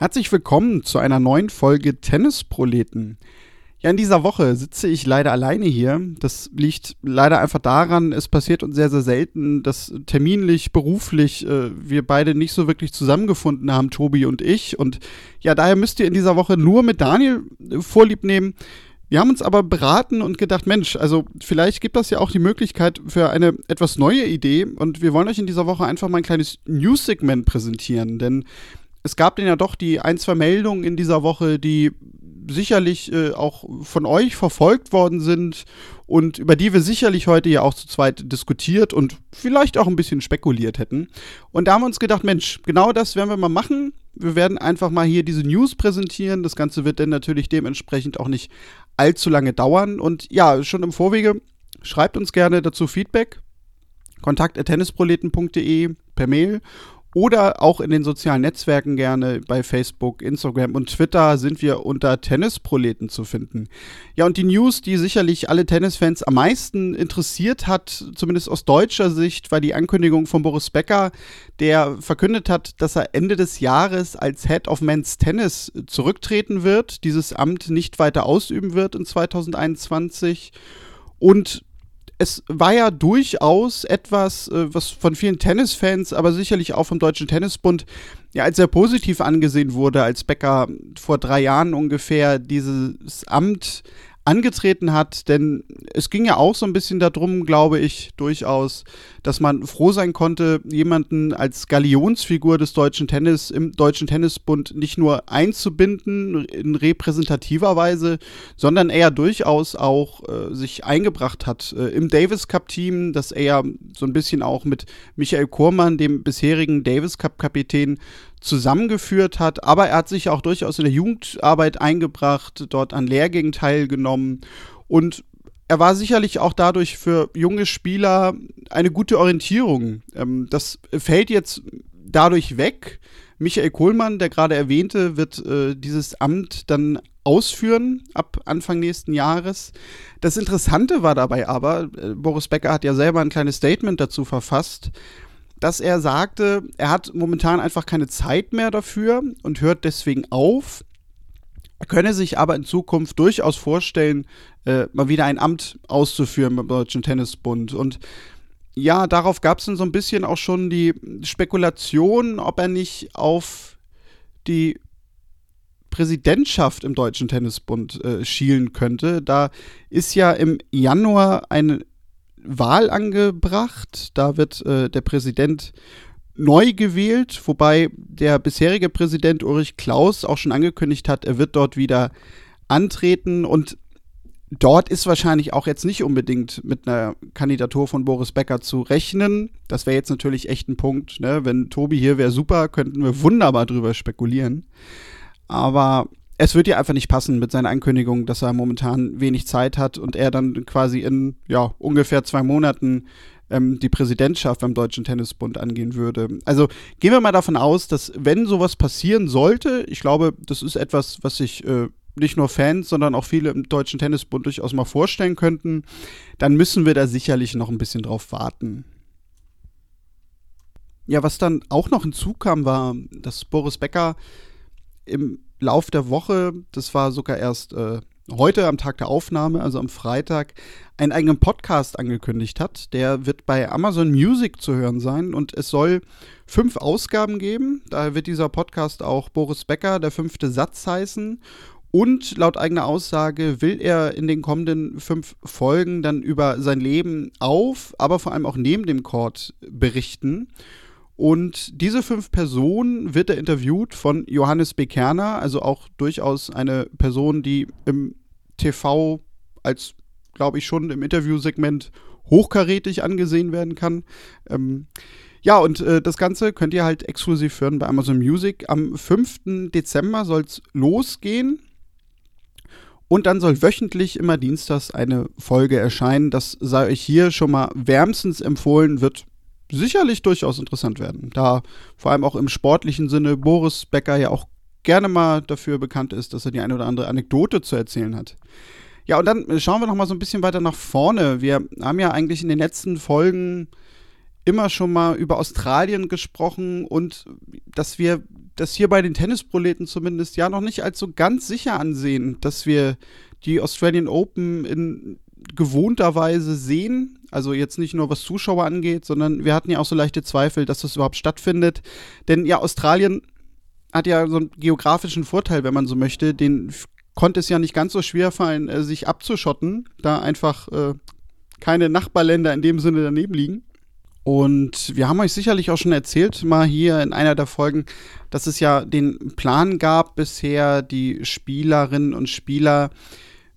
Herzlich willkommen zu einer neuen Folge Tennisproleten. Ja, in dieser Woche sitze ich leider alleine hier. Das liegt leider einfach daran, es passiert uns sehr, sehr selten, dass terminlich, beruflich äh, wir beide nicht so wirklich zusammengefunden haben, Tobi und ich. Und ja, daher müsst ihr in dieser Woche nur mit Daniel äh, Vorlieb nehmen. Wir haben uns aber beraten und gedacht, Mensch, also vielleicht gibt das ja auch die Möglichkeit für eine etwas neue Idee und wir wollen euch in dieser Woche einfach mal ein kleines News-Segment präsentieren, denn es gab denn ja doch die ein, zwei Meldungen in dieser Woche, die sicherlich äh, auch von euch verfolgt worden sind und über die wir sicherlich heute ja auch zu zweit diskutiert und vielleicht auch ein bisschen spekuliert hätten. Und da haben wir uns gedacht, Mensch, genau das werden wir mal machen. Wir werden einfach mal hier diese News präsentieren. Das Ganze wird dann natürlich dementsprechend auch nicht allzu lange dauern. Und ja, schon im Vorwege, schreibt uns gerne dazu Feedback. Kontakt.tennisproleten.de per Mail oder auch in den sozialen Netzwerken gerne bei Facebook, Instagram und Twitter sind wir unter Tennisproleten zu finden. Ja, und die News, die sicherlich alle Tennisfans am meisten interessiert hat, zumindest aus deutscher Sicht, war die Ankündigung von Boris Becker, der verkündet hat, dass er Ende des Jahres als Head of Men's Tennis zurücktreten wird, dieses Amt nicht weiter ausüben wird in 2021 und es war ja durchaus etwas, äh, was von vielen Tennisfans, aber sicherlich auch vom Deutschen Tennisbund ja als sehr positiv angesehen wurde, als Becker vor drei Jahren ungefähr dieses Amt angetreten hat, denn es ging ja auch so ein bisschen darum, glaube ich, durchaus, dass man froh sein konnte, jemanden als Galionsfigur des deutschen Tennis im Deutschen Tennisbund nicht nur einzubinden in repräsentativer Weise, sondern er durchaus auch äh, sich eingebracht hat äh, im Davis Cup Team, dass er so ein bisschen auch mit Michael Kurmann, dem bisherigen Davis Cup Kapitän, zusammengeführt hat, aber er hat sich auch durchaus in der Jugendarbeit eingebracht, dort an Lehrgängen teilgenommen und er war sicherlich auch dadurch für junge Spieler eine gute Orientierung. Ähm, das fällt jetzt dadurch weg. Michael Kohlmann, der gerade erwähnte, wird äh, dieses Amt dann ausführen ab Anfang nächsten Jahres. Das Interessante war dabei aber, äh, Boris Becker hat ja selber ein kleines Statement dazu verfasst, dass er sagte, er hat momentan einfach keine Zeit mehr dafür und hört deswegen auf. Er könne sich aber in Zukunft durchaus vorstellen, äh, mal wieder ein Amt auszuführen beim Deutschen Tennisbund. Und ja, darauf gab es dann so ein bisschen auch schon die Spekulation, ob er nicht auf die Präsidentschaft im Deutschen Tennisbund äh, schielen könnte. Da ist ja im Januar eine Wahl angebracht. Da wird äh, der Präsident neu gewählt, wobei der bisherige Präsident Ulrich Klaus auch schon angekündigt hat, er wird dort wieder antreten und dort ist wahrscheinlich auch jetzt nicht unbedingt mit einer Kandidatur von Boris Becker zu rechnen. Das wäre jetzt natürlich echt ein Punkt. Ne? Wenn Tobi hier wäre, super, könnten wir wunderbar drüber spekulieren. Aber es wird ja einfach nicht passen mit seiner Ankündigung, dass er momentan wenig Zeit hat und er dann quasi in ja, ungefähr zwei Monaten ähm, die Präsidentschaft beim Deutschen Tennisbund angehen würde. Also gehen wir mal davon aus, dass wenn sowas passieren sollte, ich glaube, das ist etwas, was sich äh, nicht nur Fans, sondern auch viele im Deutschen Tennisbund durchaus mal vorstellen könnten, dann müssen wir da sicherlich noch ein bisschen drauf warten. Ja, was dann auch noch hinzukam, war, dass Boris Becker im Lauf der Woche, das war sogar erst äh, heute am Tag der Aufnahme, also am Freitag, einen eigenen Podcast angekündigt hat. Der wird bei Amazon Music zu hören sein und es soll fünf Ausgaben geben. Da wird dieser Podcast auch Boris Becker, der fünfte Satz heißen. Und laut eigener Aussage will er in den kommenden fünf Folgen dann über sein Leben auf, aber vor allem auch neben dem Court berichten. Und diese fünf Personen wird er interviewt von Johannes Bekerner, also auch durchaus eine Person, die im TV als, glaube ich, schon im Interviewsegment hochkarätig angesehen werden kann. Ähm, ja, und äh, das Ganze könnt ihr halt exklusiv hören bei Amazon Music. Am 5. Dezember soll es losgehen. Und dann soll wöchentlich immer dienstags eine Folge erscheinen. Das sei euch hier schon mal wärmstens empfohlen, wird sicherlich durchaus interessant werden. Da vor allem auch im sportlichen Sinne Boris Becker ja auch gerne mal dafür bekannt ist, dass er die eine oder andere Anekdote zu erzählen hat. Ja, und dann schauen wir noch mal so ein bisschen weiter nach vorne. Wir haben ja eigentlich in den letzten Folgen immer schon mal über Australien gesprochen und dass wir das hier bei den Tennisproleten zumindest ja noch nicht als so ganz sicher ansehen, dass wir die Australian Open in gewohnter Weise sehen. Also jetzt nicht nur was Zuschauer angeht, sondern wir hatten ja auch so leichte Zweifel, dass das überhaupt stattfindet. Denn ja, Australien hat ja so einen geografischen Vorteil, wenn man so möchte. Den konnte es ja nicht ganz so schwer fallen, äh, sich abzuschotten, da einfach äh, keine Nachbarländer in dem Sinne daneben liegen. Und wir haben euch sicherlich auch schon erzählt, mal hier in einer der Folgen, dass es ja den Plan gab, bisher die Spielerinnen und Spieler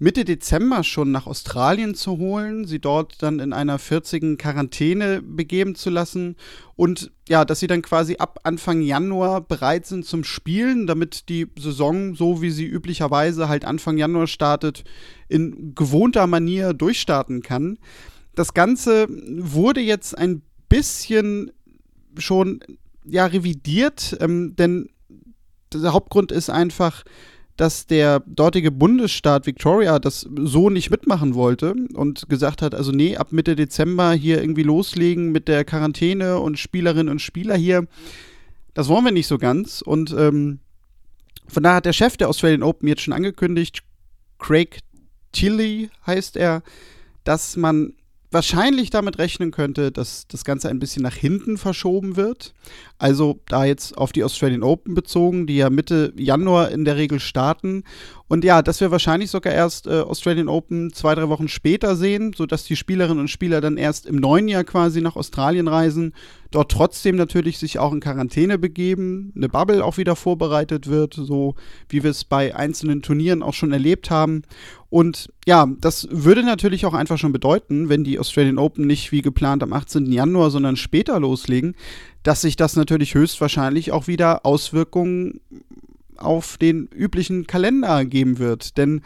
Mitte Dezember schon nach Australien zu holen, sie dort dann in einer 40 Quarantäne begeben zu lassen und ja, dass sie dann quasi ab Anfang Januar bereit sind zum Spielen, damit die Saison, so wie sie üblicherweise halt Anfang Januar startet, in gewohnter Manier durchstarten kann. Das Ganze wurde jetzt ein bisschen schon ja revidiert, ähm, denn der Hauptgrund ist einfach, dass der dortige Bundesstaat Victoria das so nicht mitmachen wollte und gesagt hat, also nee, ab Mitte Dezember hier irgendwie loslegen mit der Quarantäne und Spielerinnen und Spieler hier, das wollen wir nicht so ganz. Und ähm, von daher hat der Chef der Australian Open jetzt schon angekündigt, Craig Tilly heißt er, dass man wahrscheinlich damit rechnen könnte, dass das Ganze ein bisschen nach hinten verschoben wird. Also da jetzt auf die Australian Open bezogen, die ja Mitte Januar in der Regel starten. Und ja, dass wir wahrscheinlich sogar erst äh, Australian Open zwei, drei Wochen später sehen, sodass die Spielerinnen und Spieler dann erst im neuen Jahr quasi nach Australien reisen, dort trotzdem natürlich sich auch in Quarantäne begeben, eine Bubble auch wieder vorbereitet wird, so wie wir es bei einzelnen Turnieren auch schon erlebt haben. Und ja, das würde natürlich auch einfach schon bedeuten, wenn die Australian Open nicht wie geplant am 18. Januar, sondern später loslegen, dass sich das natürlich höchstwahrscheinlich auch wieder Auswirkungen auf den üblichen Kalender geben wird. Denn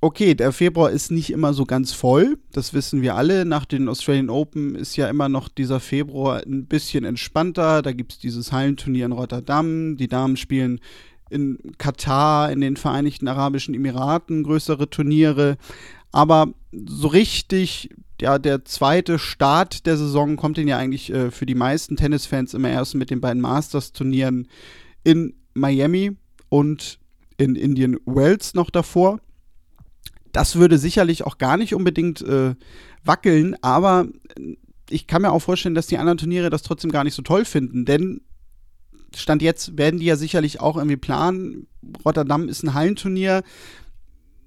okay, der Februar ist nicht immer so ganz voll, das wissen wir alle. Nach den Australian Open ist ja immer noch dieser Februar ein bisschen entspannter. Da gibt es dieses Hallenturnier in Rotterdam, die Damen spielen in Katar, in den Vereinigten Arabischen Emiraten größere Turniere. Aber so richtig, ja, der zweite Start der Saison kommt den ja eigentlich äh, für die meisten Tennisfans immer erst mit den beiden Masters-Turnieren in Miami und in Indian Wells noch davor. Das würde sicherlich auch gar nicht unbedingt äh, wackeln, aber ich kann mir auch vorstellen, dass die anderen Turniere das trotzdem gar nicht so toll finden, denn Stand jetzt werden die ja sicherlich auch irgendwie planen. Rotterdam ist ein Hallenturnier,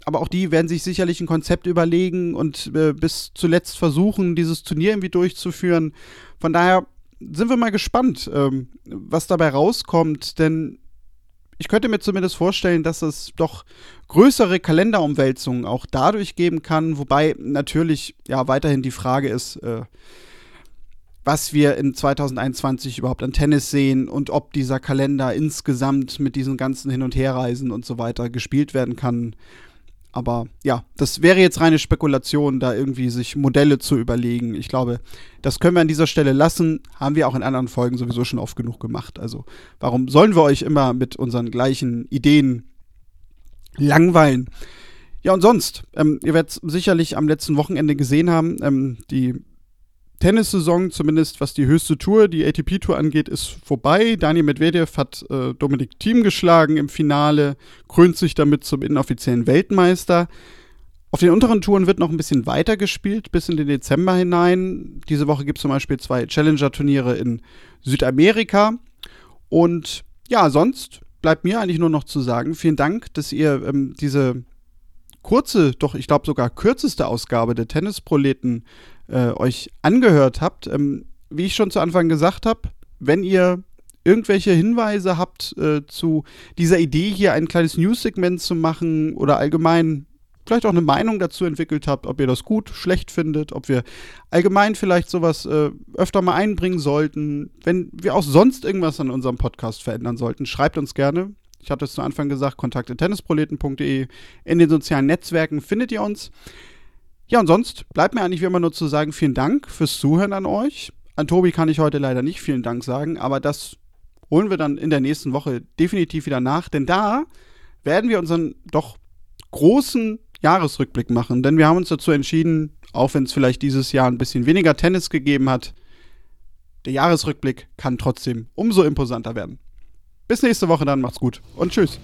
aber auch die werden sich sicherlich ein Konzept überlegen und äh, bis zuletzt versuchen, dieses Turnier irgendwie durchzuführen. Von daher sind wir mal gespannt, ähm, was dabei rauskommt, denn ich könnte mir zumindest vorstellen, dass es doch größere Kalenderumwälzungen auch dadurch geben kann, wobei natürlich ja weiterhin die Frage ist, äh, was wir in 2021 überhaupt an Tennis sehen und ob dieser Kalender insgesamt mit diesen ganzen Hin- und Herreisen und so weiter gespielt werden kann. Aber ja, das wäre jetzt reine Spekulation, da irgendwie sich Modelle zu überlegen. Ich glaube, das können wir an dieser Stelle lassen. Haben wir auch in anderen Folgen sowieso schon oft genug gemacht. Also, warum sollen wir euch immer mit unseren gleichen Ideen langweilen? Ja, und sonst, ähm, ihr werdet sicherlich am letzten Wochenende gesehen haben, ähm, die Tennissaison, zumindest was die höchste Tour, die ATP-Tour angeht, ist vorbei. Daniel Medvedev hat äh, Dominik Thiem geschlagen im Finale, krönt sich damit zum inoffiziellen Weltmeister. Auf den unteren Touren wird noch ein bisschen weiter gespielt, bis in den Dezember hinein. Diese Woche gibt es zum Beispiel zwei Challenger-Turniere in Südamerika. Und ja, sonst bleibt mir eigentlich nur noch zu sagen, vielen Dank, dass ihr ähm, diese kurze, doch ich glaube sogar kürzeste Ausgabe der Tennisproleten äh, euch angehört habt. Ähm, wie ich schon zu Anfang gesagt habe, wenn ihr irgendwelche Hinweise habt äh, zu dieser Idee, hier ein kleines News-Segment zu machen oder allgemein vielleicht auch eine Meinung dazu entwickelt habt, ob ihr das gut, schlecht findet, ob wir allgemein vielleicht sowas äh, öfter mal einbringen sollten, wenn wir auch sonst irgendwas an unserem Podcast verändern sollten, schreibt uns gerne. Ich hatte es zu Anfang gesagt, kontakte-tennisproleten.de. In den sozialen Netzwerken findet ihr uns. Ja, und sonst bleibt mir eigentlich wie immer nur zu sagen, vielen Dank fürs Zuhören an euch. An Tobi kann ich heute leider nicht vielen Dank sagen, aber das holen wir dann in der nächsten Woche definitiv wieder nach, denn da werden wir unseren doch großen Jahresrückblick machen, denn wir haben uns dazu entschieden, auch wenn es vielleicht dieses Jahr ein bisschen weniger Tennis gegeben hat, der Jahresrückblick kann trotzdem umso imposanter werden. Bis nächste Woche dann, macht's gut und tschüss.